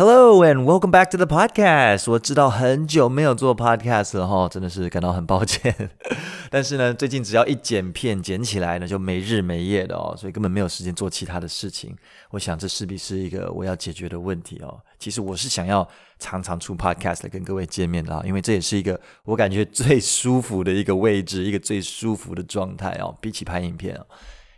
Hello and welcome back to the podcast。我知道很久没有做 podcast 了哈，真的是感到很抱歉。但是呢，最近只要一剪片，剪起来呢就没日没夜的哦，所以根本没有时间做其他的事情。我想这势必是一个我要解决的问题哦。其实我是想要常常出 podcast 来跟各位见面的啊，因为这也是一个我感觉最舒服的一个位置，一个最舒服的状态哦，比起拍影片哦。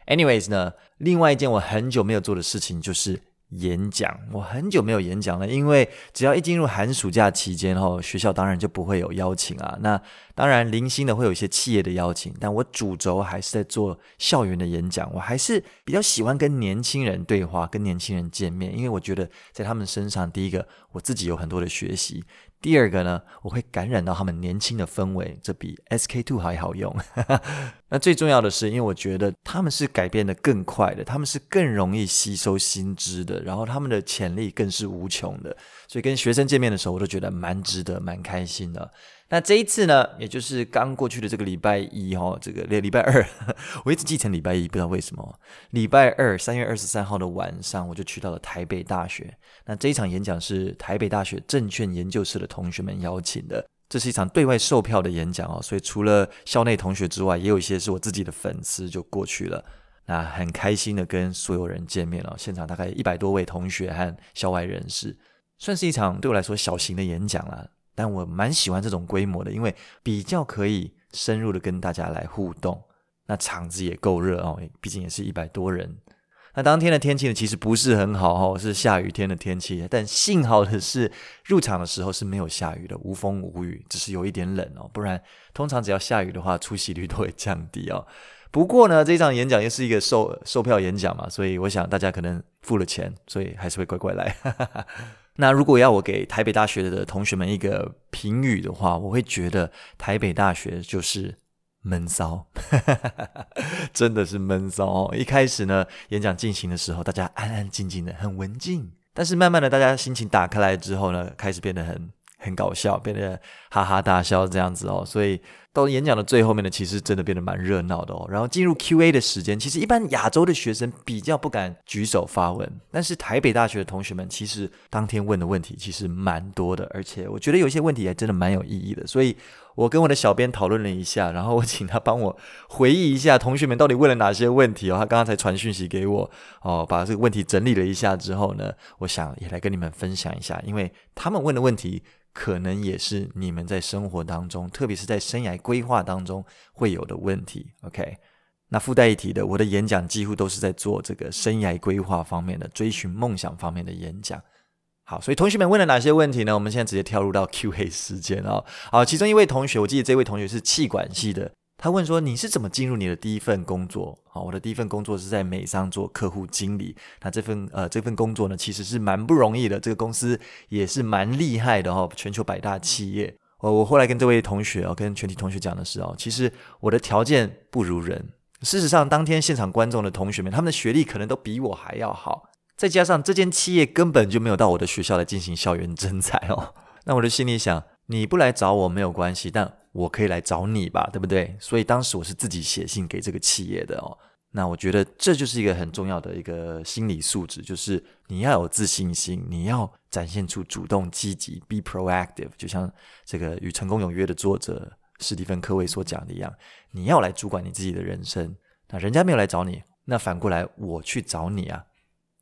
Anyways 呢，另外一件我很久没有做的事情就是。演讲，我很久没有演讲了，因为只要一进入寒暑假期间后，学校当然就不会有邀请啊。那当然零星的会有一些企业的邀请，但我主轴还是在做校园的演讲。我还是比较喜欢跟年轻人对话，跟年轻人见面，因为我觉得在他们身上，第一个我自己有很多的学习。第二个呢，我会感染到他们年轻的氛围，这比 S K Two 还好用。那最重要的是，因为我觉得他们是改变的更快的，他们是更容易吸收新知的，然后他们的潜力更是无穷的。所以跟学生见面的时候，我都觉得蛮值得、蛮开心的。那这一次呢，也就是刚过去的这个礼拜一哈，这个礼拜二，我一直记成礼拜一，不知道为什么。礼拜二三月二十三号的晚上，我就去到了台北大学。那这一场演讲是台北大学证券研究室的同学们邀请的，这是一场对外售票的演讲哦，所以除了校内同学之外，也有一些是我自己的粉丝就过去了。那很开心的跟所有人见面了，现场大概一百多位同学和校外人士，算是一场对我来说小型的演讲了。但我蛮喜欢这种规模的，因为比较可以深入的跟大家来互动，那场子也够热哦，毕竟也是一百多人。那当天的天气呢，其实不是很好哦，是下雨天的天气。但幸好的是，入场的时候是没有下雨的，无风无雨，只是有一点冷哦。不然通常只要下雨的话，出席率都会降低哦。不过呢，这场演讲又是一个售售票演讲嘛，所以我想大家可能付了钱，所以还是会乖乖来。那如果要我给台北大学的同学们一个评语的话，我会觉得台北大学就是闷骚，真的是闷骚哦。一开始呢，演讲进行的时候，大家安安静静的，很文静。但是慢慢的，大家心情打开来之后呢，开始变得很很搞笑，变得哈哈大笑这样子哦。所以。到演讲的最后面呢，其实真的变得蛮热闹的哦。然后进入 Q&A 的时间，其实一般亚洲的学生比较不敢举手发问，但是台北大学的同学们其实当天问的问题其实蛮多的，而且我觉得有些问题还真的蛮有意义的。所以我跟我的小编讨论了一下，然后我请他帮我回忆一下同学们到底问了哪些问题哦。他刚刚才传讯息给我哦，把这个问题整理了一下之后呢，我想也来跟你们分享一下，因为他们问的问题。可能也是你们在生活当中，特别是在生涯规划当中会有的问题。OK，那附带一提的，我的演讲几乎都是在做这个生涯规划方面的、追寻梦想方面的演讲。好，所以同学们问了哪些问题呢？我们现在直接跳入到 Q&A 时间哦。好，其中一位同学，我记得这位同学是气管系的。他问说：“你是怎么进入你的第一份工作？”好，我的第一份工作是在美商做客户经理。那这份呃这份工作呢，其实是蛮不容易的。这个公司也是蛮厉害的哈，全球百大企业。我我后来跟这位同学哦，跟全体同学讲的是哦，其实我的条件不如人。事实上，当天现场观众的同学们，他们的学历可能都比我还要好。再加上这间企业根本就没有到我的学校来进行校园征才哦。那我的心里想，你不来找我没有关系，但我可以来找你吧，对不对？所以当时我是自己写信给这个企业的哦。那我觉得这就是一个很重要的一个心理素质，就是你要有自信心，你要展现出主动积极，be proactive。就像这个《与成功有约》的作者史蒂芬·科维所讲的一样，你要来主管你自己的人生。那人家没有来找你，那反过来我去找你啊。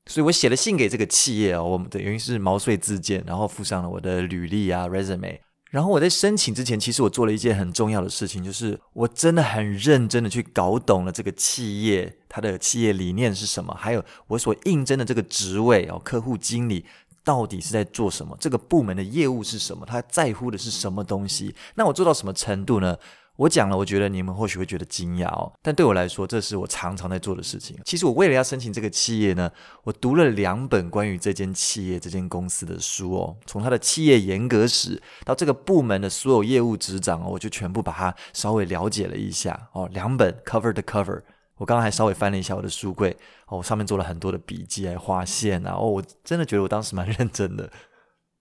所以我写了信给这个企业哦，我们等于是毛遂自荐，然后附上了我的履历啊，resume。然后我在申请之前，其实我做了一件很重要的事情，就是我真的很认真的去搞懂了这个企业，它的企业理念是什么，还有我所应征的这个职位哦，客户经理到底是在做什么，这个部门的业务是什么，他在乎的是什么东西，那我做到什么程度呢？我讲了，我觉得你们或许会觉得惊讶哦，但对我来说，这是我常常在做的事情。其实我为了要申请这个企业呢，我读了两本关于这间企业、这间公司的书哦，从它的企业严格史到这个部门的所有业务执掌哦，我就全部把它稍微了解了一下哦。两本 cover to cover，我刚刚还稍微翻了一下我的书柜哦，上面做了很多的笔记还画线啊哦，我真的觉得我当时蛮认真的。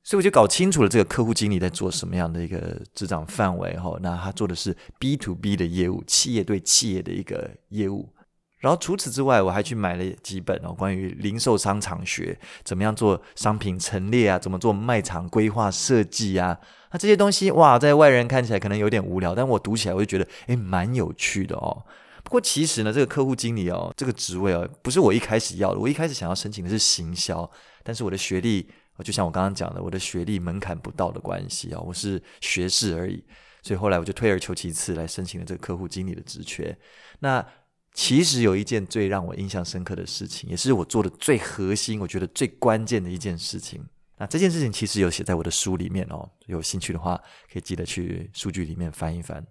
所以我就搞清楚了这个客户经理在做什么样的一个执掌范围哈，那他做的是 B to B 的业务，企业对企业的一个业务。然后除此之外，我还去买了几本哦，关于零售商场学，怎么样做商品陈列啊，怎么做卖场规划设计啊，那这些东西哇，在外人看起来可能有点无聊，但我读起来我就觉得诶，蛮有趣的哦。不过其实呢，这个客户经理哦，这个职位哦，不是我一开始要的，我一开始想要申请的是行销，但是我的学历，就像我刚刚讲的，我的学历门槛不到的关系啊，我是学士而已，所以后来我就退而求其次来申请了这个客户经理的职缺。那其实有一件最让我印象深刻的事情，也是我做的最核心，我觉得最关键的一件事情。那这件事情其实有写在我的书里面哦，有兴趣的话可以记得去数据里面翻一翻。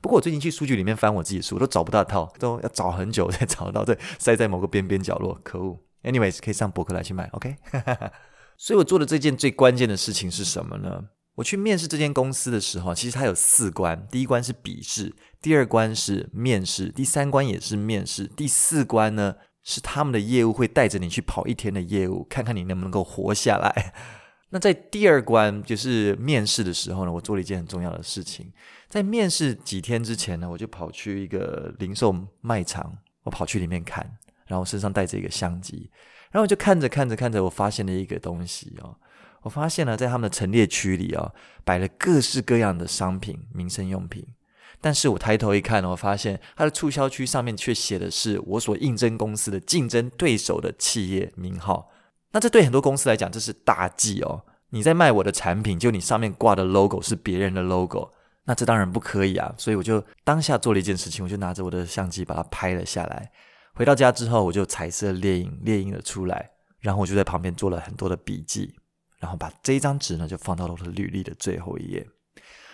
不过我最近去数据里面翻我自己书，都找不到套，都要找很久才 找到，对，塞在某个边边角落，可恶。Anyways，可以上博客来去买，OK。所以我做的这件最关键的事情是什么呢？我去面试这间公司的时候，其实它有四关：第一关是笔试，第二关是面试，第三关也是面试，第四关呢是他们的业务会带着你去跑一天的业务，看看你能不能够活下来。那在第二关就是面试的时候呢，我做了一件很重要的事情。在面试几天之前呢，我就跑去一个零售卖场，我跑去里面看，然后身上带着一个相机，然后我就看着看着看着，我发现了一个东西哦。我发现呢，在他们的陈列区里哦，摆了各式各样的商品、民生用品。但是我抬头一看，我发现它的促销区上面却写的是我所应征公司的竞争对手的企业名号。那这对很多公司来讲，这是大忌哦。你在卖我的产品，就你上面挂的 logo 是别人的 logo，那这当然不可以啊。所以我就当下做了一件事情，我就拿着我的相机把它拍了下来。回到家之后，我就彩色列印，列印了出来，然后我就在旁边做了很多的笔记。然后把这一张纸呢，就放到了我的履历的最后一页。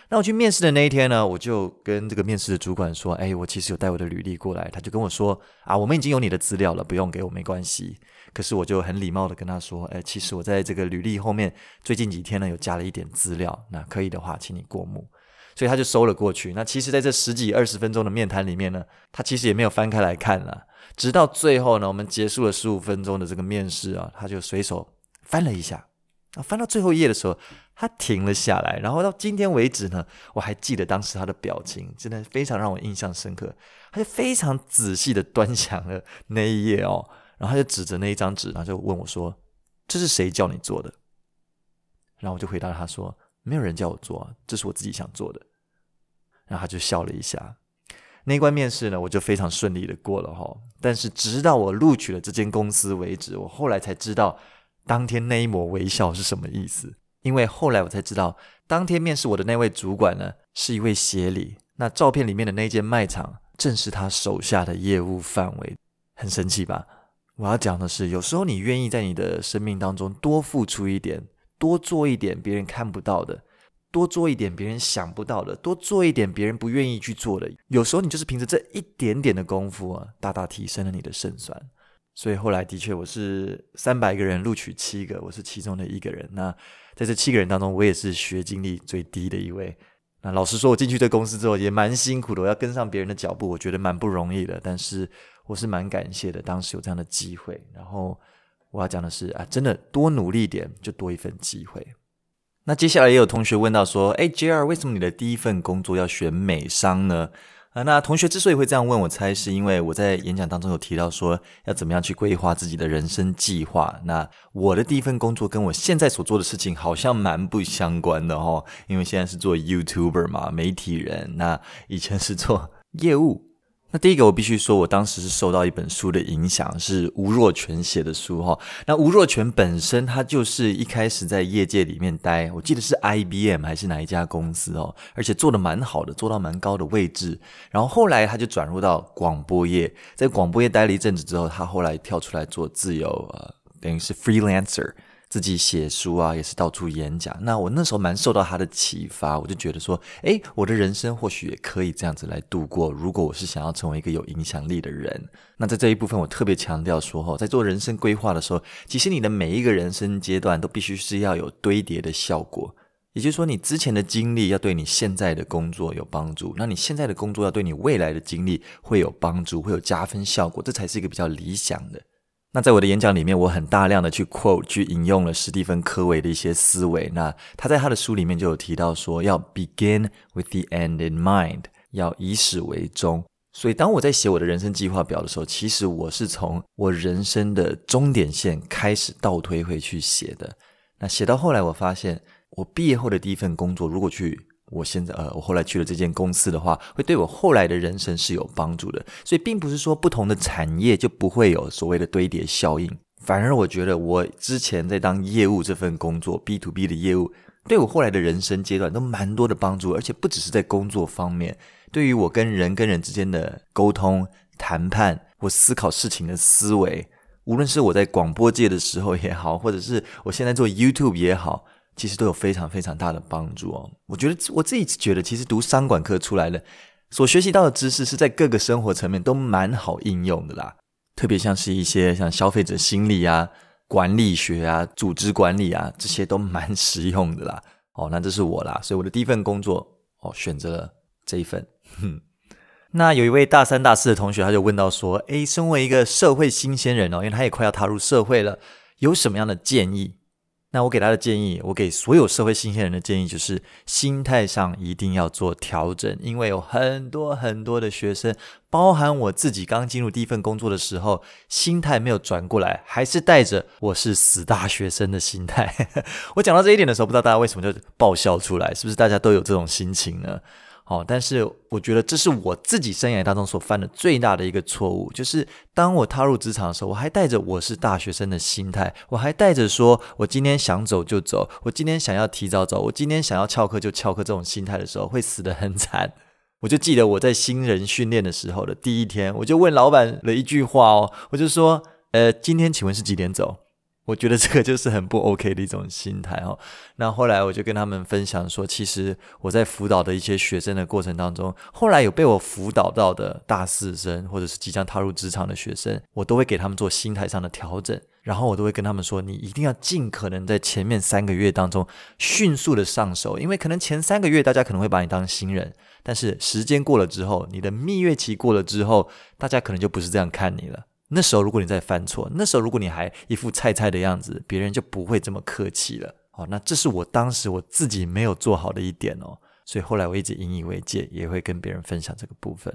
那我去面试的那一天呢，我就跟这个面试的主管说：“哎，我其实有带我的履历过来。”他就跟我说：“啊，我们已经有你的资料了，不用给我，没关系。”可是我就很礼貌的跟他说：“哎，其实我在这个履历后面最近几天呢，有加了一点资料。那可以的话，请你过目。”所以他就收了过去。那其实，在这十几二十分钟的面谈里面呢，他其实也没有翻开来看了。直到最后呢，我们结束了十五分钟的这个面试啊，他就随手翻了一下。啊，翻到最后一页的时候，他停了下来。然后到今天为止呢，我还记得当时他的表情，真的非常让我印象深刻。他就非常仔细的端详了那一页哦，然后他就指着那一张纸，然后就问我说：“这是谁叫你做的？”然后我就回答他说：“没有人叫我做，这是我自己想做的。”然后他就笑了一下。那一关面试呢，我就非常顺利的过了哈。但是直到我录取了这间公司为止，我后来才知道。当天那一抹微笑是什么意思？因为后来我才知道，当天面试我的那位主管呢，是一位协理。那照片里面的那间卖场，正是他手下的业务范围。很神奇吧？我要讲的是，有时候你愿意在你的生命当中多付出一点，多做一点别人看不到的，多做一点别人想不到的，多做一点别人不愿意去做的。有时候你就是凭着这一点点的功夫啊，大大提升了你的胜算。所以后来的确，我是三百个人录取七个，我是其中的一个人。那在这七个人当中，我也是学经历最低的一位。那老实说，我进去这公司之后也蛮辛苦的，我要跟上别人的脚步，我觉得蛮不容易的。但是我是蛮感谢的，当时有这样的机会。然后我要讲的是啊，真的多努力一点，就多一份机会。那接下来也有同学问到说，诶，JR，为什么你的第一份工作要选美商呢？啊，那同学之所以会这样问，我猜是因为我在演讲当中有提到说要怎么样去规划自己的人生计划。那我的第一份工作跟我现在所做的事情好像蛮不相关的哦，因为现在是做 YouTuber 嘛，媒体人。那以前是做业务。那第一个，我必须说，我当时是受到一本书的影响，是吴若权写的书哈。那吴若权本身，他就是一开始在业界里面待，我记得是 IBM 还是哪一家公司哦，而且做得蛮好的，做到蛮高的位置。然后后来他就转入到广播业，在广播业待了一阵子之后，他后来跳出来做自由，呃，等于是 freelancer。自己写书啊，也是到处演讲。那我那时候蛮受到他的启发，我就觉得说，诶，我的人生或许也可以这样子来度过。如果我是想要成为一个有影响力的人，那在这一部分我特别强调说，在做人生规划的时候，其实你的每一个人生阶段都必须是要有堆叠的效果。也就是说，你之前的经历要对你现在的工作有帮助，那你现在的工作要对你未来的经历会有帮助，会有加分效果，这才是一个比较理想的。那在我的演讲里面，我很大量的去 quote 去引用了史蒂芬·科维的一些思维。那他在他的书里面就有提到说，要 begin with the end in mind，要以始为终。所以当我在写我的人生计划表的时候，其实我是从我人生的终点线开始倒推回去写的。那写到后来，我发现我毕业后的第一份工作，如果去我现在呃，我后来去了这间公司的话，会对我后来的人生是有帮助的。所以并不是说不同的产业就不会有所谓的堆叠效应，反而我觉得我之前在当业务这份工作 B to B 的业务，对我后来的人生阶段都蛮多的帮助，而且不只是在工作方面，对于我跟人跟人之间的沟通、谈判我思考事情的思维，无论是我在广播界的时候也好，或者是我现在做 YouTube 也好。其实都有非常非常大的帮助哦。我觉得我自己觉得，其实读商管科出来的，所学习到的知识是在各个生活层面都蛮好应用的啦。特别像是一些像消费者心理啊、管理学啊、组织管理啊，这些都蛮实用的啦。哦，那这是我啦，所以我的第一份工作哦，选择了这一份。哼，那有一位大三大四的同学，他就问到说：“诶，身为一个社会新鲜人哦，因为他也快要踏入社会了，有什么样的建议？”那我给他的建议，我给所有社会新鲜人的建议就是，心态上一定要做调整，因为有很多很多的学生，包含我自己刚进入第一份工作的时候，心态没有转过来，还是带着我是死大学生的心态。我讲到这一点的时候，不知道大家为什么就爆笑出来，是不是大家都有这种心情呢？哦，但是我觉得这是我自己生涯当中所犯的最大的一个错误，就是当我踏入职场的时候，我还带着我是大学生的心态，我还带着说我今天想走就走，我今天想要提早走，我今天想要翘课就翘课这种心态的时候，会死得很惨。我就记得我在新人训练的时候的第一天，我就问老板了一句话哦，我就说，呃，今天请问是几点走？我觉得这个就是很不 OK 的一种心态哦。那后来我就跟他们分享说，其实我在辅导的一些学生的过程当中，后来有被我辅导到的大四生或者是即将踏入职场的学生，我都会给他们做心态上的调整，然后我都会跟他们说，你一定要尽可能在前面三个月当中迅速的上手，因为可能前三个月大家可能会把你当新人，但是时间过了之后，你的蜜月期过了之后，大家可能就不是这样看你了。那时候，如果你再犯错，那时候如果你还一副菜菜的样子，别人就不会这么客气了。哦，那这是我当时我自己没有做好的一点哦，所以后来我一直引以为戒，也会跟别人分享这个部分。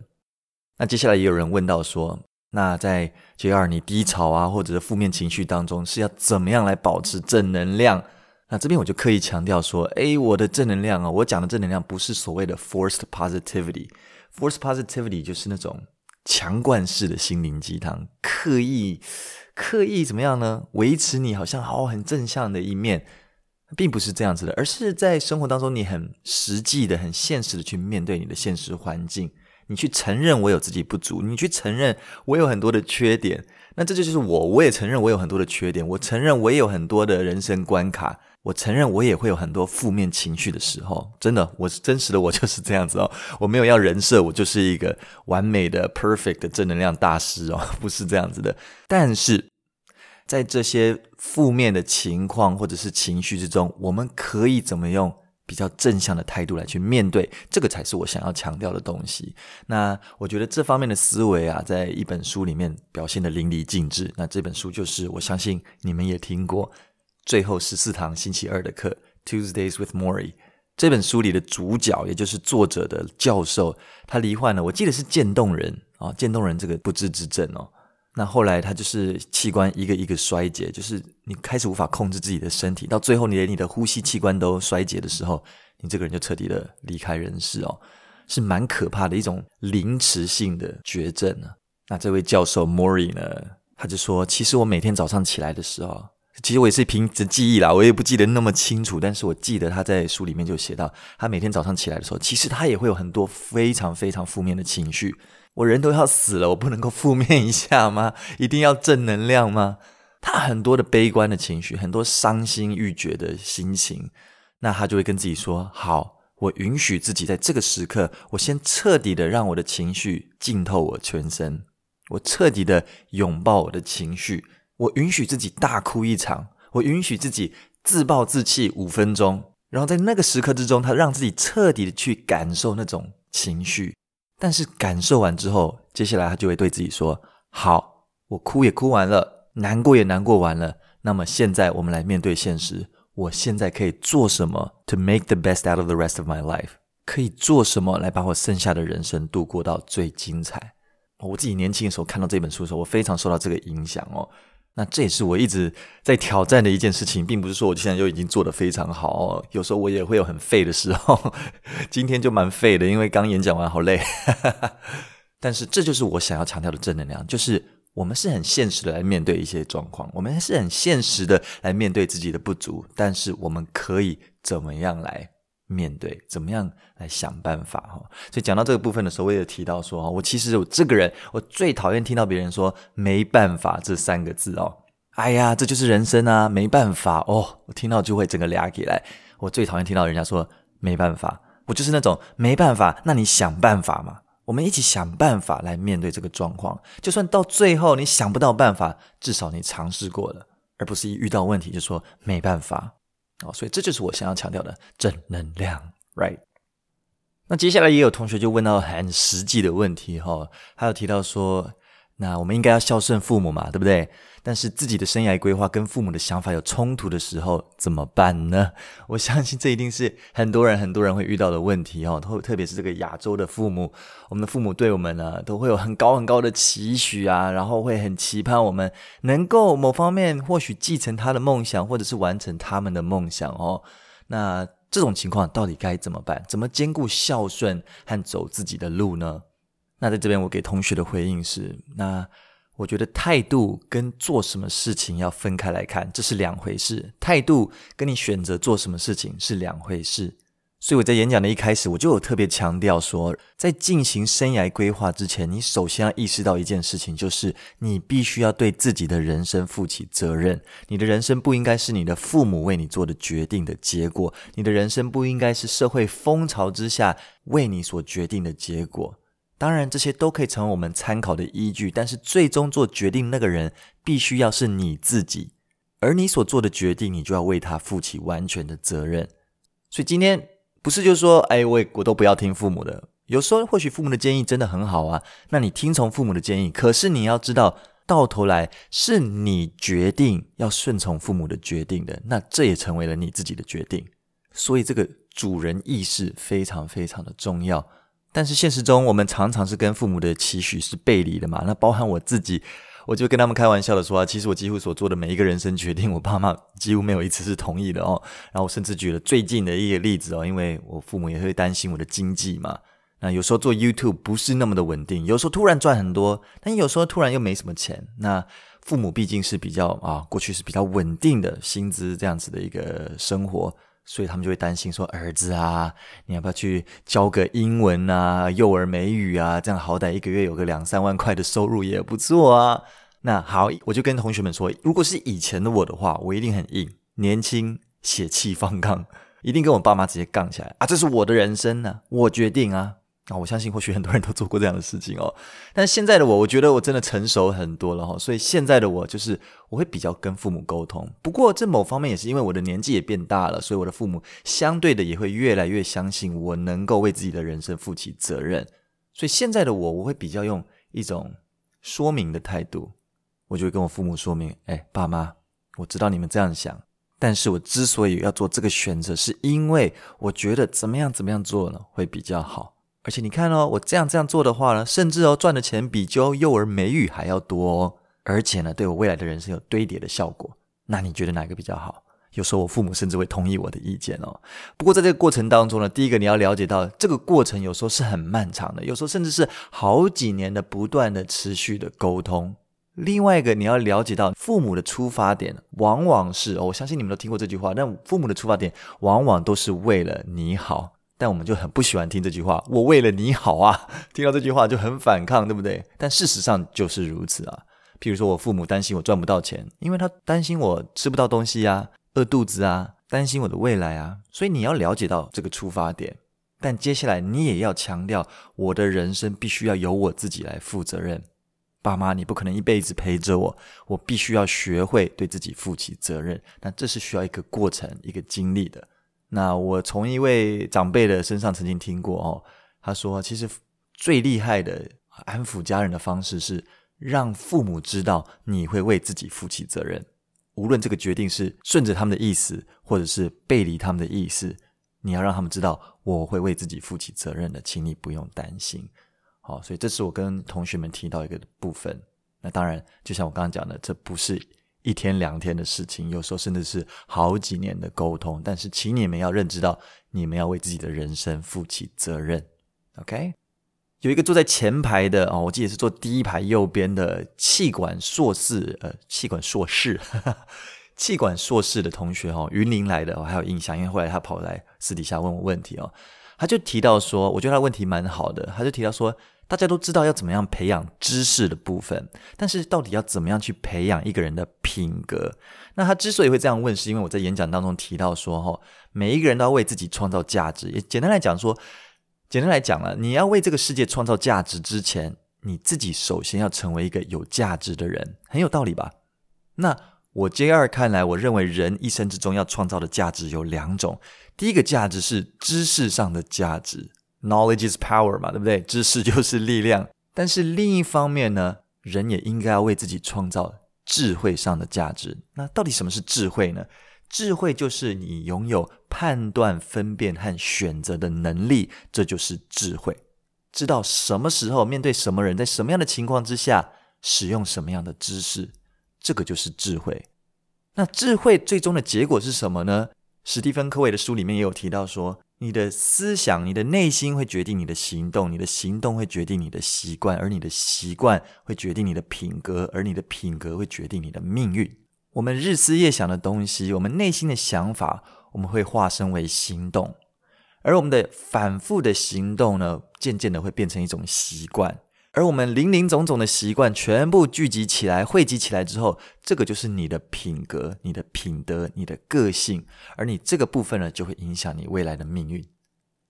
那接下来也有人问到说，那在 JR 你低潮啊，或者是负面情绪当中，是要怎么样来保持正能量？那这边我就刻意强调说，诶，我的正能量啊，我讲的正能量不是所谓的 forced positivity，forced positivity 就是那种。强灌式的心灵鸡汤，刻意刻意怎么样呢？维持你好像好很正向的一面，并不是这样子的，而是在生活当中你很实际的、很现实的去面对你的现实环境，你去承认我有自己不足，你去承认我有很多的缺点，那这就是我，我也承认我有很多的缺点，我承认我也有很多的人生关卡。我承认，我也会有很多负面情绪的时候，真的，我是真实的，我就是这样子哦。我没有要人设，我就是一个完美的、perfect 的正能量大师哦，不是这样子的。但是在这些负面的情况或者是情绪之中，我们可以怎么用比较正向的态度来去面对？这个才是我想要强调的东西。那我觉得这方面的思维啊，在一本书里面表现得淋漓尽致。那这本书就是，我相信你们也听过。最后十四堂星期二的课，Tuesdays with Morrie 这本书里的主角，也就是作者的教授，他罹患了，我记得是渐冻人啊，渐冻人这个不治之症哦。那后来他就是器官一个一个衰竭，就是你开始无法控制自己的身体，到最后你连你的呼吸器官都衰竭的时候，你这个人就彻底的离开人世哦，是蛮可怕的一种临迟性的绝症啊。那这位教授 Mori 呢，他就说，其实我每天早上起来的时候。其实我也是凭着记忆啦，我也不记得那么清楚，但是我记得他在书里面就写到，他每天早上起来的时候，其实他也会有很多非常非常负面的情绪。我人都要死了，我不能够负面一下吗？一定要正能量吗？他很多的悲观的情绪，很多伤心欲绝的心情，那他就会跟自己说：好，我允许自己在这个时刻，我先彻底的让我的情绪浸透我全身，我彻底的拥抱我的情绪。我允许自己大哭一场，我允许自己自暴自弃五分钟，然后在那个时刻之中，他让自己彻底的去感受那种情绪。但是感受完之后，接下来他就会对自己说：“好，我哭也哭完了，难过也难过完了。那么现在我们来面对现实，我现在可以做什么？To make the best out of the rest of my life。可以做什么来把我剩下的人生度过到最精彩？我自己年轻的时候看到这本书的时候，我非常受到这个影响哦。那这也是我一直在挑战的一件事情，并不是说我现在就已经做得非常好。有时候我也会有很废的时候，今天就蛮废的，因为刚演讲完好累。但是这就是我想要强调的正能量，就是我们是很现实的来面对一些状况，我们是很现实的来面对自己的不足，但是我们可以怎么样来面对？怎么样来想办法？哈，所以讲到这个部分的时候，我也提到说，我其实我这个人，我最讨厌听到别人说“没办法”这三个字哦。哎呀，这就是人生啊，没办法哦，我听到就会整个俩起来。我最讨厌听到人家说“没办法”，我就是那种没办法，那你想办法嘛。我们一起想办法来面对这个状况，就算到最后你想不到办法，至少你尝试过了，而不是一遇到问题就说没办法。哦，所以这就是我想要强调的正能量，right？那接下来也有同学就问到很实际的问题，哈，他有提到说。那我们应该要孝顺父母嘛，对不对？但是自己的生涯规划跟父母的想法有冲突的时候怎么办呢？我相信这一定是很多人很多人会遇到的问题哦。特特别是这个亚洲的父母，我们的父母对我们呢都会有很高很高的期许啊，然后会很期盼我们能够某方面或许继承他的梦想，或者是完成他们的梦想哦。那这种情况到底该怎么办？怎么兼顾孝顺和走自己的路呢？那在这边，我给同学的回应是：那我觉得态度跟做什么事情要分开来看，这是两回事。态度跟你选择做什么事情是两回事。所以我在演讲的一开始，我就有特别强调说，在进行生涯规划之前，你首先要意识到一件事情，就是你必须要对自己的人生负起责任。你的人生不应该是你的父母为你做的决定的结果，你的人生不应该是社会风潮之下为你所决定的结果。当然，这些都可以成为我们参考的依据，但是最终做决定那个人必须要是你自己，而你所做的决定，你就要为他负起完全的责任。所以今天不是就是说，哎，我我都不要听父母的。有时候或许父母的建议真的很好啊，那你听从父母的建议，可是你要知道，到头来是你决定要顺从父母的决定的，那这也成为了你自己的决定。所以这个主人意识非常非常的重要。但是现实中，我们常常是跟父母的期许是背离的嘛。那包含我自己，我就跟他们开玩笑的说啊，其实我几乎所做的每一个人生决定，我爸妈几乎没有一次是同意的哦。然后我甚至举了最近的一个例子哦，因为我父母也会担心我的经济嘛。那有时候做 YouTube 不是那么的稳定，有时候突然赚很多，但有时候突然又没什么钱。那父母毕竟是比较啊，过去是比较稳定的薪资这样子的一个生活。所以他们就会担心说：“儿子啊，你要不要去教个英文啊，幼儿美语啊？这样好歹一个月有个两三万块的收入也不错啊。”那好，我就跟同学们说，如果是以前的我的话，我一定很硬，年轻血气方刚，一定跟我爸妈直接杠起来啊！这是我的人生呢，我决定啊。啊，我相信或许很多人都做过这样的事情哦。但现在的我，我觉得我真的成熟很多了哈。所以现在的我就是我会比较跟父母沟通。不过这某方面也是因为我的年纪也变大了，所以我的父母相对的也会越来越相信我能够为自己的人生负起责任。所以现在的我，我会比较用一种说明的态度，我就会跟我父母说明：哎，爸妈，我知道你们这样想，但是我之所以要做这个选择，是因为我觉得怎么样怎么样做呢会比较好。而且你看哦，我这样这样做的话呢，甚至哦赚的钱比教幼儿美语还要多哦。而且呢，对我未来的人生有堆叠的效果。那你觉得哪个比较好？有时候我父母甚至会同意我的意见哦。不过在这个过程当中呢，第一个你要了解到，这个过程有时候是很漫长的，有时候甚至是好几年的不断的持续的沟通。另外一个你要了解到，父母的出发点往往是，我相信你们都听过这句话，那父母的出发点往往都是为了你好。但我们就很不喜欢听这句话，我为了你好啊，听到这句话就很反抗，对不对？但事实上就是如此啊。譬如说我父母担心我赚不到钱，因为他担心我吃不到东西啊，饿肚子啊，担心我的未来啊。所以你要了解到这个出发点，但接下来你也要强调，我的人生必须要由我自己来负责任。爸妈，你不可能一辈子陪着我，我必须要学会对自己负起责任。那这是需要一个过程，一个经历的。那我从一位长辈的身上曾经听过哦，他说，其实最厉害的安抚家人的方式是让父母知道你会为自己负起责任，无论这个决定是顺着他们的意思，或者是背离他们的意思，你要让他们知道我会为自己负起责任的，请你不用担心。好，所以这是我跟同学们提到一个部分。那当然，就像我刚刚讲的，这不是一天两天的事情，有时候甚至是好几年的沟通。但是，请你们要认知到，你们要为自己的人生负起责任。OK，有一个坐在前排的哦，我记得是坐第一排右边的气管硕士，呃，气管硕士，气管硕士的同学哦，云林来的，我还有印象，因为后来他跑来私底下问我问题哦，他就提到说，我觉得他问题蛮好的，他就提到说。大家都知道要怎么样培养知识的部分，但是到底要怎么样去培养一个人的品格？那他之所以会这样问，是因为我在演讲当中提到说，哈，每一个人都要为自己创造价值。也简单来讲说，简单来讲了，你要为这个世界创造价值之前，你自己首先要成为一个有价值的人，很有道理吧？那我 J 二看来，我认为人一生之中要创造的价值有两种，第一个价值是知识上的价值。Knowledge is power 嘛，对不对？知识就是力量。但是另一方面呢，人也应该要为自己创造智慧上的价值。那到底什么是智慧呢？智慧就是你拥有判断、分辨和选择的能力，这就是智慧。知道什么时候面对什么人，在什么样的情况之下使用什么样的知识，这个就是智慧。那智慧最终的结果是什么呢？史蒂芬·科维的书里面也有提到说。你的思想、你的内心会决定你的行动，你的行动会决定你的习惯，而你的习惯会决定你的品格，而你的品格会决定你的命运。我们日思夜想的东西，我们内心的想法，我们会化身为行动，而我们的反复的行动呢，渐渐的会变成一种习惯。而我们林林总总的习惯全部聚集起来、汇集起来之后，这个就是你的品格、你的品德、你的个性，而你这个部分呢，就会影响你未来的命运。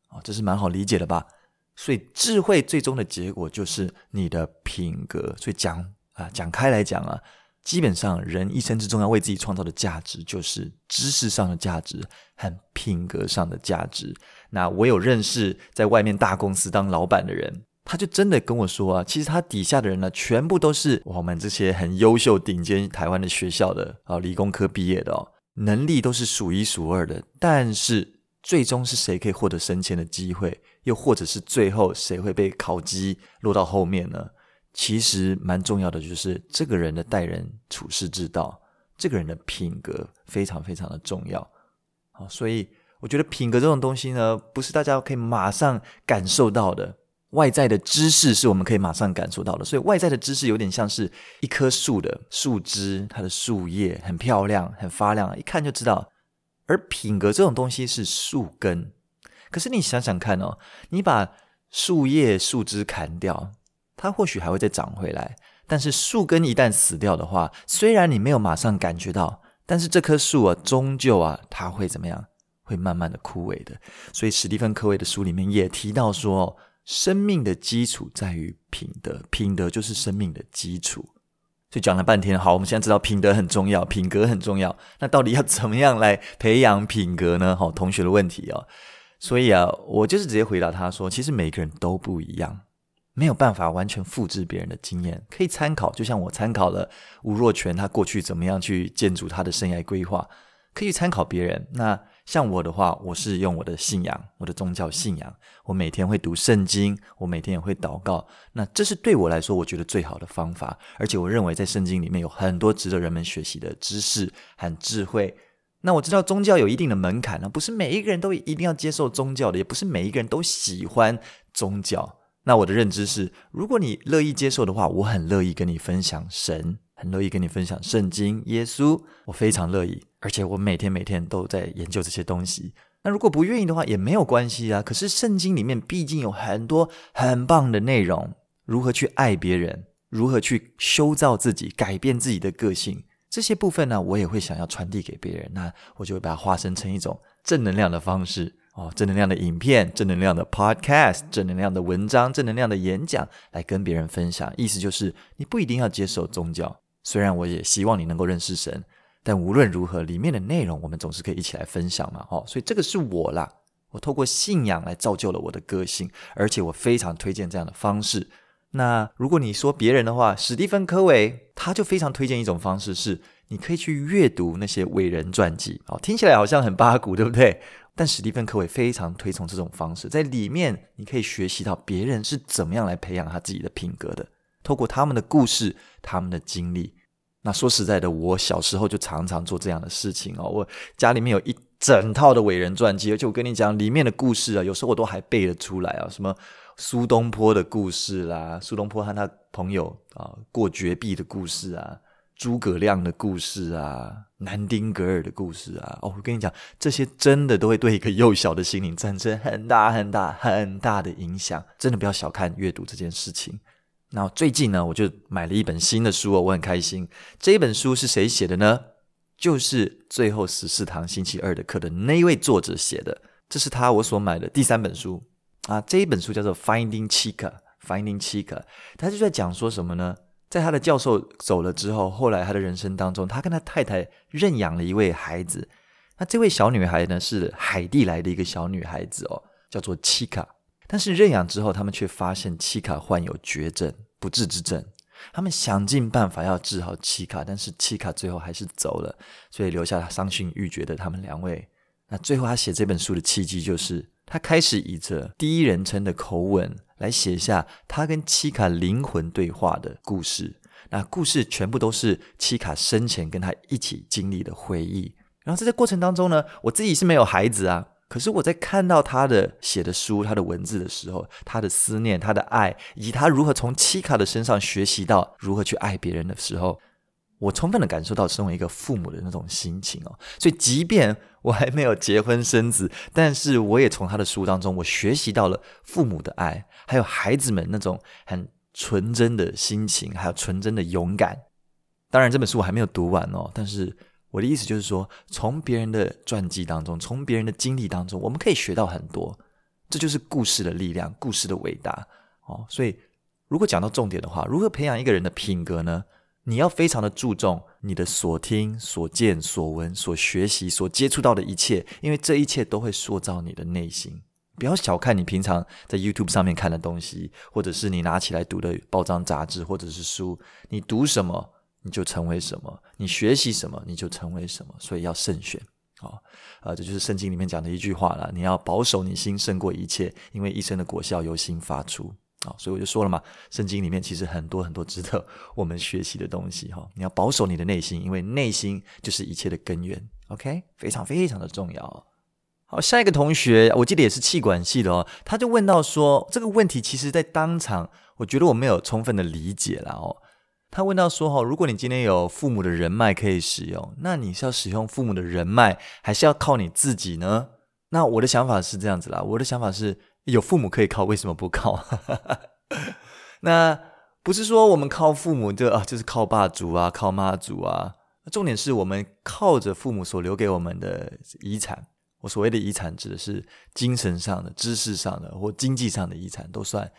哦，这是蛮好理解的吧？所以智慧最终的结果就是你的品格。所以讲啊，讲开来讲啊，基本上人一生之中要为自己创造的价值，就是知识上的价值和品格上的价值。那我有认识在外面大公司当老板的人。他就真的跟我说啊，其实他底下的人呢，全部都是我们这些很优秀、顶尖台湾的学校的啊，理工科毕业的哦，能力都是数一数二的。但是最终是谁可以获得升迁的机会，又或者是最后谁会被考绩落到后面呢？其实蛮重要的，就是这个人的待人处事之道，这个人的品格非常非常的重要。好，所以我觉得品格这种东西呢，不是大家可以马上感受到的。外在的知识是我们可以马上感受到的，所以外在的知识有点像是一棵树的树枝，它的树叶很漂亮、很发亮，一看就知道。而品格这种东西是树根，可是你想想看哦，你把树叶、树枝砍掉，它或许还会再长回来，但是树根一旦死掉的话，虽然你没有马上感觉到，但是这棵树啊，终究啊，它会怎么样？会慢慢的枯萎的。所以史蒂芬·科维的书里面也提到说。生命的基础在于品德，品德就是生命的基础。所以讲了半天，好，我们现在知道品德很重要，品格很重要。那到底要怎么样来培养品格呢？好，同学的问题哦。所以啊，我就是直接回答他说，其实每个人都不一样，没有办法完全复制别人的经验，可以参考。就像我参考了吴若权，他过去怎么样去建筑他的生涯规划，可以参考别人。那像我的话，我是用我的信仰，我的宗教信仰，我每天会读圣经，我每天也会祷告。那这是对我来说，我觉得最好的方法。而且我认为，在圣经里面有很多值得人们学习的知识和智慧。那我知道宗教有一定的门槛呢，不是每一个人都一定要接受宗教的，也不是每一个人都喜欢宗教。那我的认知是，如果你乐意接受的话，我很乐意跟你分享神。很乐意跟你分享圣经、耶稣，我非常乐意，而且我每天每天都在研究这些东西。那如果不愿意的话，也没有关系啊。可是圣经里面毕竟有很多很棒的内容，如何去爱别人，如何去修造自己、改变自己的个性，这些部分呢，我也会想要传递给别人。那我就会把它化身成一种正能量的方式哦，正能量的影片、正能量的 podcast、正能量的文章、正能量的演讲，来跟别人分享。意思就是，你不一定要接受宗教。虽然我也希望你能够认识神，但无论如何，里面的内容我们总是可以一起来分享嘛，哦，所以这个是我啦，我透过信仰来造就了我的个性，而且我非常推荐这样的方式。那如果你说别人的话，史蒂芬·科维他就非常推荐一种方式，是你可以去阅读那些伟人传记，哦，听起来好像很八股，对不对？但史蒂芬·科维非常推崇这种方式，在里面你可以学习到别人是怎么样来培养他自己的品格的，透过他们的故事、他们的经历。那说实在的，我小时候就常常做这样的事情哦。我家里面有一整套的伟人传记，而且我跟你讲，里面的故事啊，有时候我都还背得出来啊。什么苏东坡的故事啦，苏东坡和他朋友啊过绝壁的故事啊，诸葛亮的故事啊，南丁格尔的故事啊。哦，我跟你讲，这些真的都会对一个幼小的心灵产生很大很大很大的影响。真的不要小看阅读这件事情。那最近呢，我就买了一本新的书哦，我很开心。这一本书是谁写的呢？就是最后十四堂星期二的课的那一位作者写的。这是他我所买的第三本书啊。这一本书叫做《Finding Chika》，Finding Chika，他就在讲说什么呢？在他的教授走了之后，后来他的人生当中，他跟他太太认养了一位孩子。那这位小女孩呢，是海地来的一个小女孩子哦，叫做 Chika。但是认养之后，他们却发现七卡患有绝症。不治之症，他们想尽办法要治好奇卡，但是奇卡最后还是走了，所以留下伤心欲绝的他们两位。那最后他写这本书的契机，就是他开始以着第一人称的口吻来写下他跟奇卡灵魂对话的故事。那故事全部都是奇卡生前跟他一起经历的回忆。然后在这过程当中呢，我自己是没有孩子啊。可是我在看到他的写的书、他的文字的时候，他的思念、他的爱，以及他如何从七卡的身上学习到如何去爱别人的时候，我充分的感受到身为一个父母的那种心情哦。所以，即便我还没有结婚生子，但是我也从他的书当中，我学习到了父母的爱，还有孩子们那种很纯真的心情，还有纯真的勇敢。当然，这本书我还没有读完哦，但是。我的意思就是说，从别人的传记当中，从别人的经历当中，我们可以学到很多。这就是故事的力量，故事的伟大哦。所以，如果讲到重点的话，如何培养一个人的品格呢？你要非常的注重你的所听、所见、所闻、所学习、所接触到的一切，因为这一切都会塑造你的内心。不要小看你平常在 YouTube 上面看的东西，或者是你拿起来读的报章杂志，或者是书，你读什么？你就成为什么，你学习什么，你就成为什么。所以要慎选，啊、哦，呃，这就是圣经里面讲的一句话了。你要保守你心胜过一切，因为一生的果效由心发出。啊、所以我就说了嘛，圣经里面其实很多很多值得我们学习的东西。哈、你要保守你的内心，因为内心就是一切的根源。OK，非常非常的重要。好，下一个同学，我记得也是气管系的哦，他就问到说，这个问题其实在当场，我觉得我没有充分的理解了哦。他问到说：“哈，如果你今天有父母的人脉可以使用，那你是要使用父母的人脉，还是要靠你自己呢？”那我的想法是这样子啦，我的想法是有父母可以靠，为什么不靠？那不是说我们靠父母就啊，就是靠爸祖啊，靠妈祖啊。重点是我们靠着父母所留给我们的遗产。我所谓的遗产，指的是精神上的、知识上的或经济上的遗产，都算。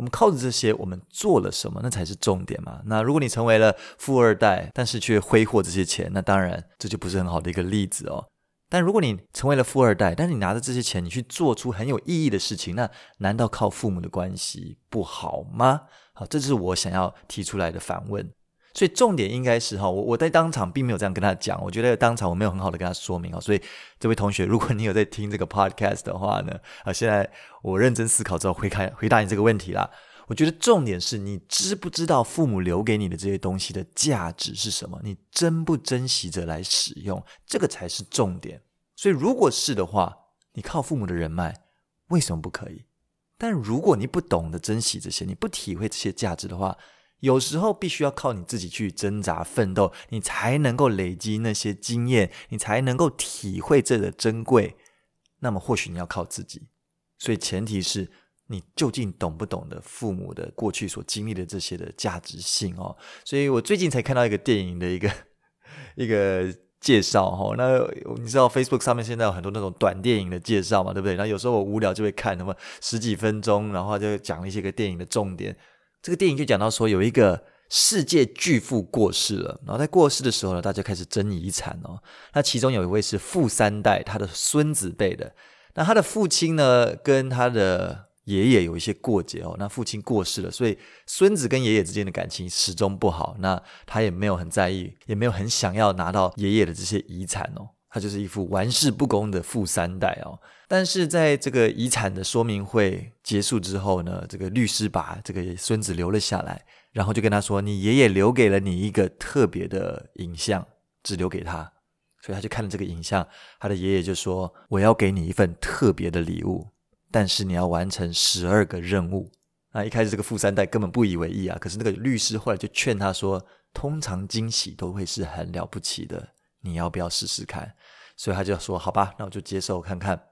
我们靠着这些，我们做了什么？那才是重点嘛。那如果你成为了富二代，但是却挥霍这些钱，那当然这就不是很好的一个例子哦。但如果你成为了富二代，但是你拿着这些钱，你去做出很有意义的事情，那难道靠父母的关系不好吗？好，这是我想要提出来的反问。所以重点应该是哈，我我在当场并没有这样跟他讲，我觉得当场我没有很好的跟他说明啊。所以这位同学，如果你有在听这个 podcast 的话呢，啊，现在我认真思考之后回开回答你这个问题啦。我觉得重点是你知不知道父母留给你的这些东西的价值是什么？你珍不珍惜着来使用？这个才是重点。所以如果是的话，你靠父母的人脉为什么不可以？但如果你不懂得珍惜这些，你不体会这些价值的话，有时候必须要靠你自己去挣扎奋斗，你才能够累积那些经验，你才能够体会这个珍贵。那么或许你要靠自己，所以前提是你究竟懂不懂得父母的过去所经历的这些的价值性哦。所以我最近才看到一个电影的一个 一个介绍哈。那你知道 Facebook 上面现在有很多那种短电影的介绍嘛，对不对？那有时候我无聊就会看，那么十几分钟，然后就讲一些个电影的重点。这个电影就讲到说，有一个世界巨富过世了，然后在过世的时候呢，大家开始争遗产哦。那其中有一位是富三代，他的孙子辈的。那他的父亲呢，跟他的爷爷有一些过节哦。那父亲过世了，所以孙子跟爷爷之间的感情始终不好。那他也没有很在意，也没有很想要拿到爷爷的这些遗产哦。他就是一副玩世不恭的富三代哦。但是在这个遗产的说明会结束之后呢，这个律师把这个孙子留了下来，然后就跟他说：“你爷爷留给了你一个特别的影像，只留给他。”所以他就看了这个影像，他的爷爷就说：“我要给你一份特别的礼物，但是你要完成十二个任务。”那一开始这个富三代根本不以为意啊，可是那个律师后来就劝他说：“通常惊喜都会是很了不起的，你要不要试试看？”所以他就说：“好吧，那我就接受看看。”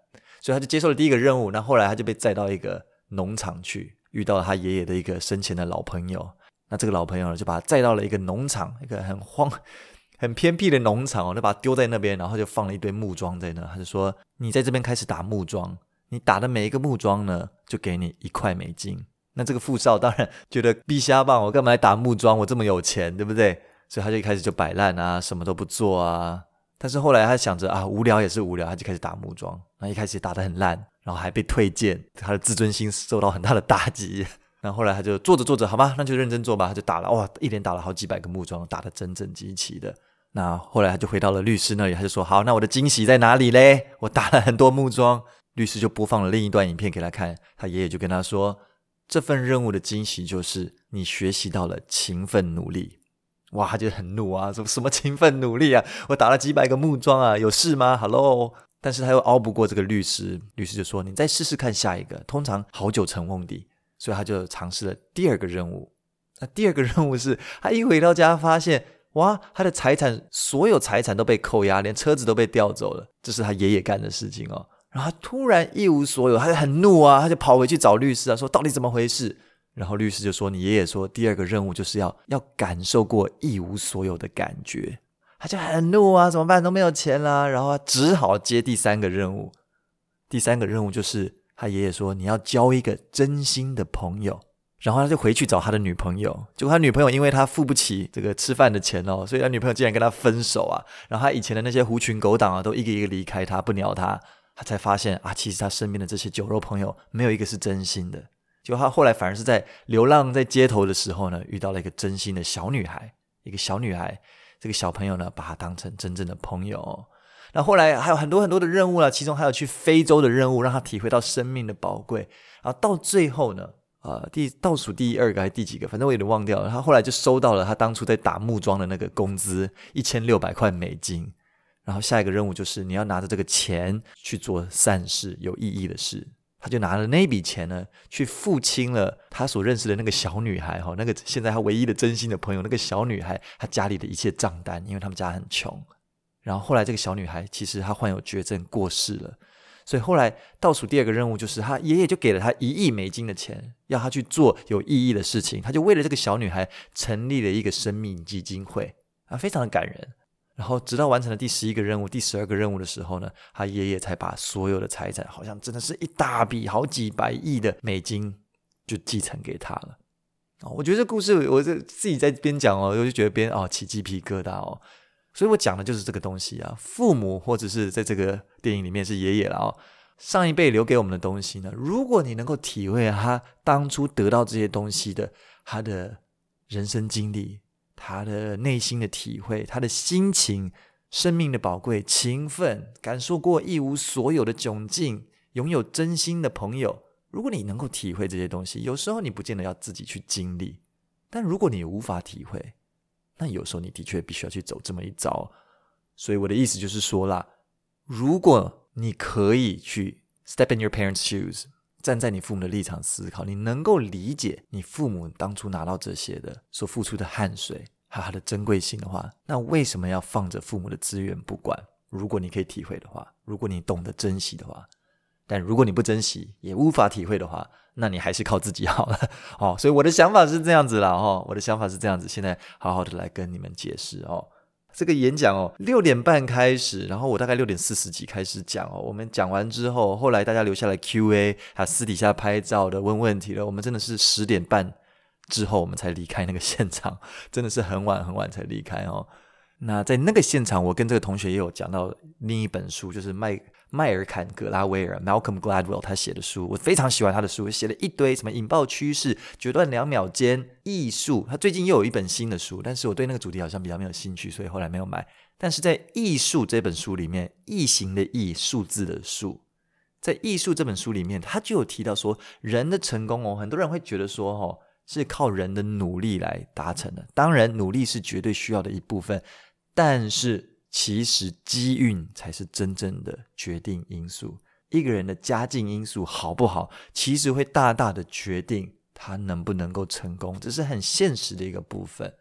所以他就接受了第一个任务，那后来他就被载到一个农场去，遇到了他爷爷的一个生前的老朋友。那这个老朋友呢，就把他载到了一个农场，一个很荒、很偏僻的农场哦，就把他丢在那边，然后就放了一堆木桩在那。他就说：“你在这边开始打木桩，你打的每一个木桩呢，就给你一块美金。”那这个富少当然觉得逼瞎棒，我干嘛来打木桩？我这么有钱，对不对？所以他就一开始就摆烂啊，什么都不做啊。但是后来他想着啊，无聊也是无聊，他就开始打木桩。那一开始打得很烂，然后还被退件，他的自尊心受到很大的打击。然后来他就做着做着，好吧，那就认真做吧。他就打了，哇，一连打了好几百个木桩，打得整整齐齐的。那后来他就回到了律师那里，他就说：“好，那我的惊喜在哪里嘞？我打了很多木桩。”律师就播放了另一段影片给他看。他爷爷就跟他说：“这份任务的惊喜就是你学习到了勤奋努力。”哇，他就很怒啊，说什么勤奋努力啊？我打了几百个木桩啊，有事吗？Hello，但是他又拗不过这个律师，律师就说：“你再试试看下一个。”通常好久成瓮底，所以他就尝试了第二个任务。那第二个任务是他一回到家发现，哇，他的财产所有财产都被扣押，连车子都被调走了，这是他爷爷干的事情哦。然后他突然一无所有，他就很怒啊，他就跑回去找律师啊，说：“到底怎么回事？”然后律师就说：“你爷爷说，第二个任务就是要要感受过一无所有的感觉。”他就很怒啊，怎么办？都没有钱啦。然后他只好接第三个任务。第三个任务就是他爷爷说：“你要交一个真心的朋友。”然后他就回去找他的女朋友。结果他女朋友因为他付不起这个吃饭的钱哦，所以他女朋友竟然跟他分手啊。然后他以前的那些狐群狗党啊，都一个一个离开他，不鸟他。他才发现啊，其实他身边的这些酒肉朋友没有一个是真心的。就他后来反而是在流浪在街头的时候呢，遇到了一个真心的小女孩，一个小女孩，这个小朋友呢，把他当成真正的朋友。那后来还有很多很多的任务了，其中还有去非洲的任务，让他体会到生命的宝贵。然后到最后呢，呃，第倒数第二个还是第几个，反正我有点忘掉了。他后来就收到了他当初在打木桩的那个工资，一千六百块美金。然后下一个任务就是你要拿着这个钱去做善事，有意义的事。他就拿了那笔钱呢，去付清了他所认识的那个小女孩哈，那个现在他唯一的真心的朋友，那个小女孩她家里的一切账单，因为他们家很穷。然后后来这个小女孩其实她患有绝症过世了，所以后来倒数第二个任务就是他爷爷就给了他一亿美金的钱，要他去做有意义的事情。他就为了这个小女孩成立了一个生命基金会啊，非常的感人。然后，直到完成了第十一个任务、第十二个任务的时候呢，他爷爷才把所有的财产，好像真的是一大笔好几百亿的美金，就继承给他了。哦，我觉得这故事，我这自己在边讲哦，我就觉得边哦起鸡皮疙瘩哦。所以我讲的就是这个东西啊，父母或者是在这个电影里面是爷爷了哦，上一辈留给我们的东西呢，如果你能够体会他当初得到这些东西的他的人生经历。他的内心的体会，他的心情，生命的宝贵，勤奋，感受过一无所有的窘境，拥有真心的朋友。如果你能够体会这些东西，有时候你不见得要自己去经历，但如果你无法体会，那有时候你的确必须要去走这么一遭。所以我的意思就是说啦，如果你可以去 step in your parents' shoes。站在你父母的立场思考，你能够理解你父母当初拿到这些的所付出的汗水和它的珍贵性的话，那为什么要放着父母的资源不管？如果你可以体会的话，如果你懂得珍惜的话，但如果你不珍惜，也无法体会的话，那你还是靠自己好了。哦，所以我的想法是这样子啦。哦，我的想法是这样子，现在好好的来跟你们解释哦。这个演讲哦，六点半开始，然后我大概六点四十几开始讲哦。我们讲完之后，后来大家留下来 Q&A，还私底下拍照的问问题了。我们真的是十点半之后我们才离开那个现场，真的是很晚很晚才离开哦。那在那个现场，我跟这个同学也有讲到另一本书，就是麦。迈尔坎·格拉威尔 （Malcolm Gladwell） 他写的书，我非常喜欢他的书，写了一堆什么引爆趋势、决断两秒间、艺术。他最近又有一本新的书，但是我对那个主题好像比较没有兴趣，所以后来没有买。但是在《艺术》这本书里面，异形的异，数字的数，在《艺术》这本书里面，他就有提到说，人的成功哦，很多人会觉得说，哦，是靠人的努力来达成的。当然，努力是绝对需要的一部分，但是其实机运才是真正的决定因素。一个人的家境因素好不好，其实会大大的决定他能不能够成功，这是很现实的一个部分。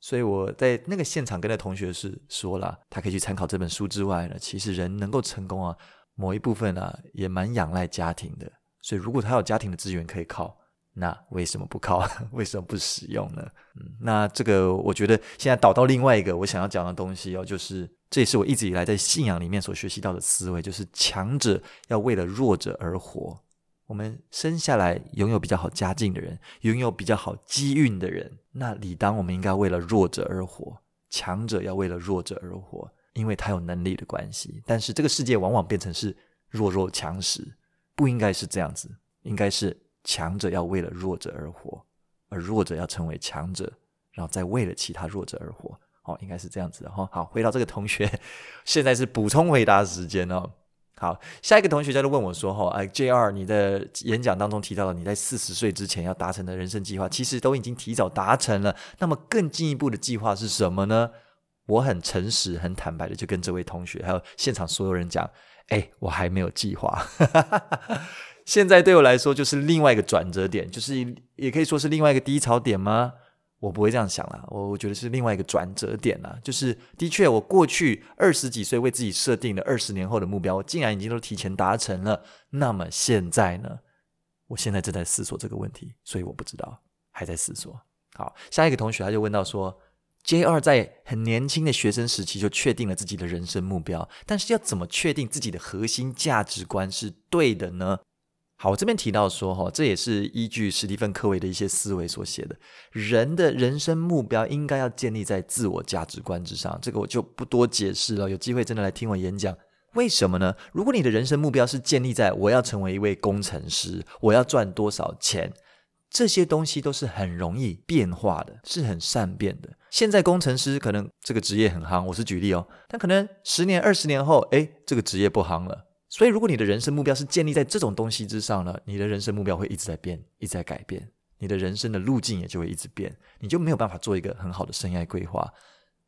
所以我在那个现场跟那同学是说了，他可以去参考这本书之外呢，其实人能够成功啊，某一部分、啊、也蛮仰赖家庭的。所以如果他有家庭的资源可以靠，那为什么不靠？为什么不使用呢？嗯，那这个我觉得现在导到另外一个我想要讲的东西哦，就是这也是我一直以来在信仰里面所学习到的思维，就是强者要为了弱者而活。我们生下来拥有比较好家境的人，拥有比较好机运的人，那理当我们应该为了弱者而活，强者要为了弱者而活，因为他有能力的关系。但是这个世界往往变成是弱肉强食，不应该是这样子，应该是强者要为了弱者而活，而弱者要成为强者，然后再为了其他弱者而活。哦，应该是这样子的哈。好，回到这个同学，现在是补充回答时间哦。好，下一个同学就问我说：“哈，哎，JR，你的演讲当中提到了你在四十岁之前要达成的人生计划，其实都已经提早达成了。那么更进一步的计划是什么呢？”我很诚实、很坦白的就跟这位同学还有现场所有人讲：“哎，我还没有计划。现在对我来说就是另外一个转折点，就是也可以说是另外一个低潮点吗？”我不会这样想啦，我我觉得是另外一个转折点啦。就是的确，我过去二十几岁为自己设定的二十年后的目标，我竟然已经都提前达成了。那么现在呢？我现在正在思索这个问题，所以我不知道，还在思索。好，下一个同学他就问到说，JR 在很年轻的学生时期就确定了自己的人生目标，但是要怎么确定自己的核心价值观是对的呢？好，我这边提到说，哈，这也是依据史蒂芬·科维的一些思维所写的。人的人生目标应该要建立在自我价值观之上，这个我就不多解释了。有机会真的来听我演讲，为什么呢？如果你的人生目标是建立在我要成为一位工程师，我要赚多少钱，这些东西都是很容易变化的，是很善变的。现在工程师可能这个职业很夯，我是举例哦，但可能十年、二十年后，诶，这个职业不夯了。所以，如果你的人生目标是建立在这种东西之上呢，你的人生目标会一直在变，一直在改变，你的人生的路径也就会一直变，你就没有办法做一个很好的生涯规划。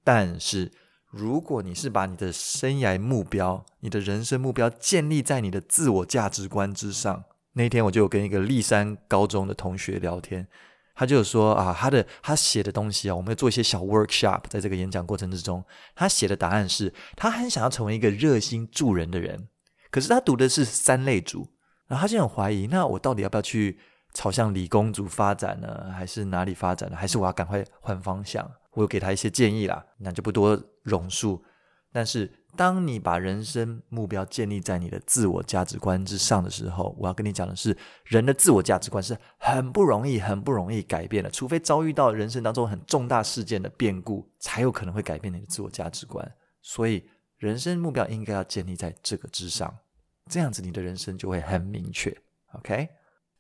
但是，如果你是把你的生涯目标、你的人生目标建立在你的自我价值观之上，那天我就有跟一个立山高中的同学聊天，他就说啊，他的他写的东西啊，我们要做一些小 workshop，在这个演讲过程之中，他写的答案是他很想要成为一个热心助人的人。可是他读的是三类组，然后他就很怀疑，那我到底要不要去朝向理工组发展呢？还是哪里发展呢？还是我要赶快换方向？我有给他一些建议啦，那就不多赘述。但是当你把人生目标建立在你的自我价值观之上的时候，我要跟你讲的是，人的自我价值观是很不容易、很不容易改变的，除非遭遇到人生当中很重大事件的变故，才有可能会改变你的自我价值观。所以。人生目标应该要建立在这个之上，这样子你的人生就会很明确。OK，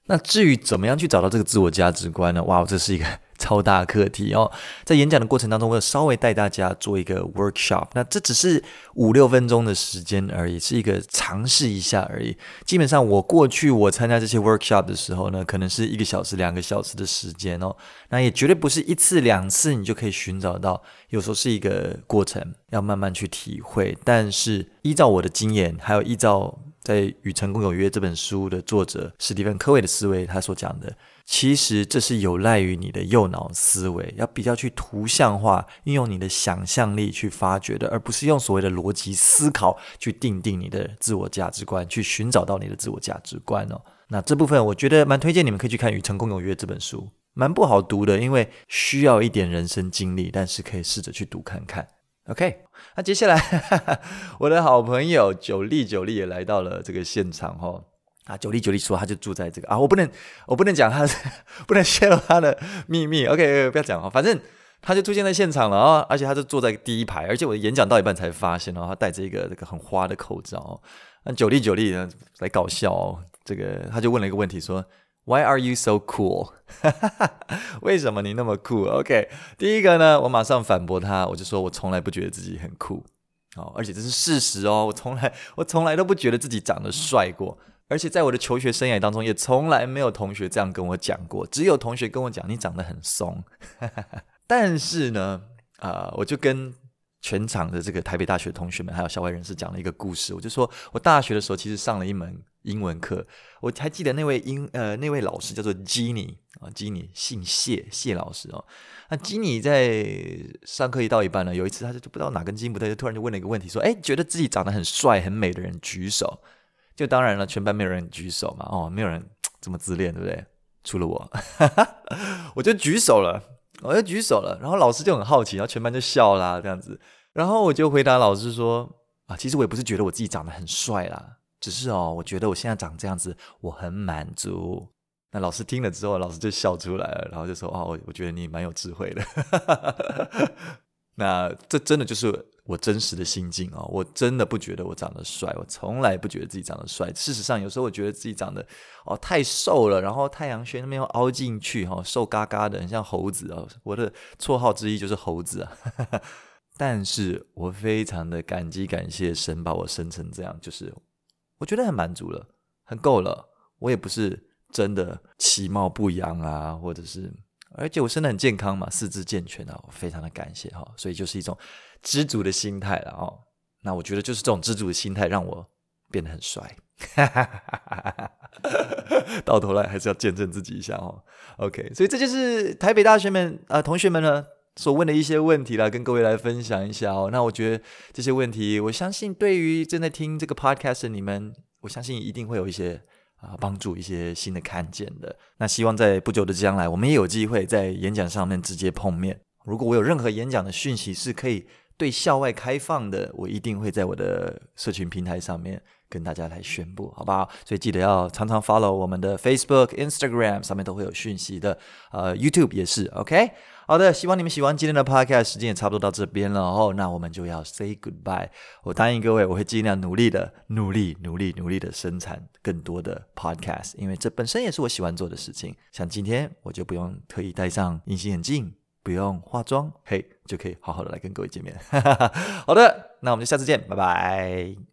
那至于怎么样去找到这个自我价值观呢？哇，这是一个超大课题哦。在演讲的过程当中，我有稍微带大家做一个 workshop，那这只是五六分钟的时间而已，是一个尝试一下而已。基本上，我过去我参加这些 workshop 的时候呢，可能是一个小时、两个小时的时间哦。那也绝对不是一次两次你就可以寻找到，有时候是一个过程，要慢慢去体会。但是依照我的经验，还有依照在《与成功有约》这本书的作者史蒂芬·科维的思维，他所讲的，其实这是有赖于你的右脑思维，要比较去图像化，运用你的想象力去发掘的，而不是用所谓的逻辑思考去定定你的自我价值观，去寻找到你的自我价值观哦。那这部分我觉得蛮推荐你们可以去看《与成功有约》这本书。蛮不好读的，因为需要一点人生经历，但是可以试着去读看看。OK，那接下来 我的好朋友九力九力也来到了这个现场哦。啊，九力九力说他就住在这个啊，我不能我不能讲他，不能泄露他的秘密。OK，不要讲哦，反正他就出现在现场了啊，而且他就坐在第一排，而且我的演讲到一半才发现哦，他戴着一个这个很花的口罩。那九力九力呢来搞笑哦，这个他就问了一个问题说。Why are you so cool？为什么你那么酷？OK，第一个呢，我马上反驳他，我就说我从来不觉得自己很酷哦，而且这是事实哦，我从来我从来都不觉得自己长得帅过，而且在我的求学生涯当中，也从来没有同学这样跟我讲过，只有同学跟我讲你长得很松。但是呢，啊、我就跟。全场的这个台北大学同学们，还有校外人士讲了一个故事。我就说，我大学的时候其实上了一门英文课，我还记得那位英呃那位老师叫做吉尼啊吉尼姓谢谢老师哦。那吉尼在上课一到一半呢，有一次他就不知道哪根筋不对，就突然就问了一个问题，说：“哎，觉得自己长得很帅很美的人举手。”就当然了，全班没有人举手嘛，哦，没有人 这么自恋，对不对？除了我，我就举手了。我就举手了，然后老师就很好奇，然后全班就笑啦，这样子。然后我就回答老师说：“啊，其实我也不是觉得我自己长得很帅啦，只是哦，我觉得我现在长这样子，我很满足。”那老师听了之后，老师就笑出来了，然后就说：“哦，我觉得你蛮有智慧的。”那这真的就是我真实的心境哦，我真的不觉得我长得帅，我从来不觉得自己长得帅。事实上，有时候我觉得自己长得哦太瘦了，然后太阳穴那边又凹进去哈、哦，瘦嘎嘎的，很像猴子哦。我的绰号之一就是猴子啊。但是我非常的感激感谢神把我生成这样，就是我觉得很满足了，很够了。我也不是真的其貌不扬啊，或者是。而且我身体很健康嘛，四肢健全啊，我非常的感谢哈，所以就是一种知足的心态了哦。那我觉得就是这种知足的心态让我变得很帅，到头来还是要见证自己一下哦。OK，所以这就是台北大学们啊、呃、同学们呢所问的一些问题啦，跟各位来分享一下哦。那我觉得这些问题，我相信对于正在听这个 podcast 的你们，我相信一定会有一些。啊，帮助一些新的看见的。那希望在不久的将来，我们也有机会在演讲上面直接碰面。如果我有任何演讲的讯息是可以对校外开放的，我一定会在我的社群平台上面跟大家来宣布，好不好？所以记得要常常 follow 我们的 Facebook、Instagram 上面都会有讯息的。呃，YouTube 也是，OK。好的，希望你们喜欢今天的 podcast，时间也差不多到这边了哦。那我们就要 say goodbye。我答应各位，我会尽量努力的，努力、努力、努力的生产更多的 podcast，因为这本身也是我喜欢做的事情。像今天，我就不用特意戴上隐形眼镜，不用化妆，嘿，就可以好好的来跟各位见面。好的，那我们就下次见，拜拜。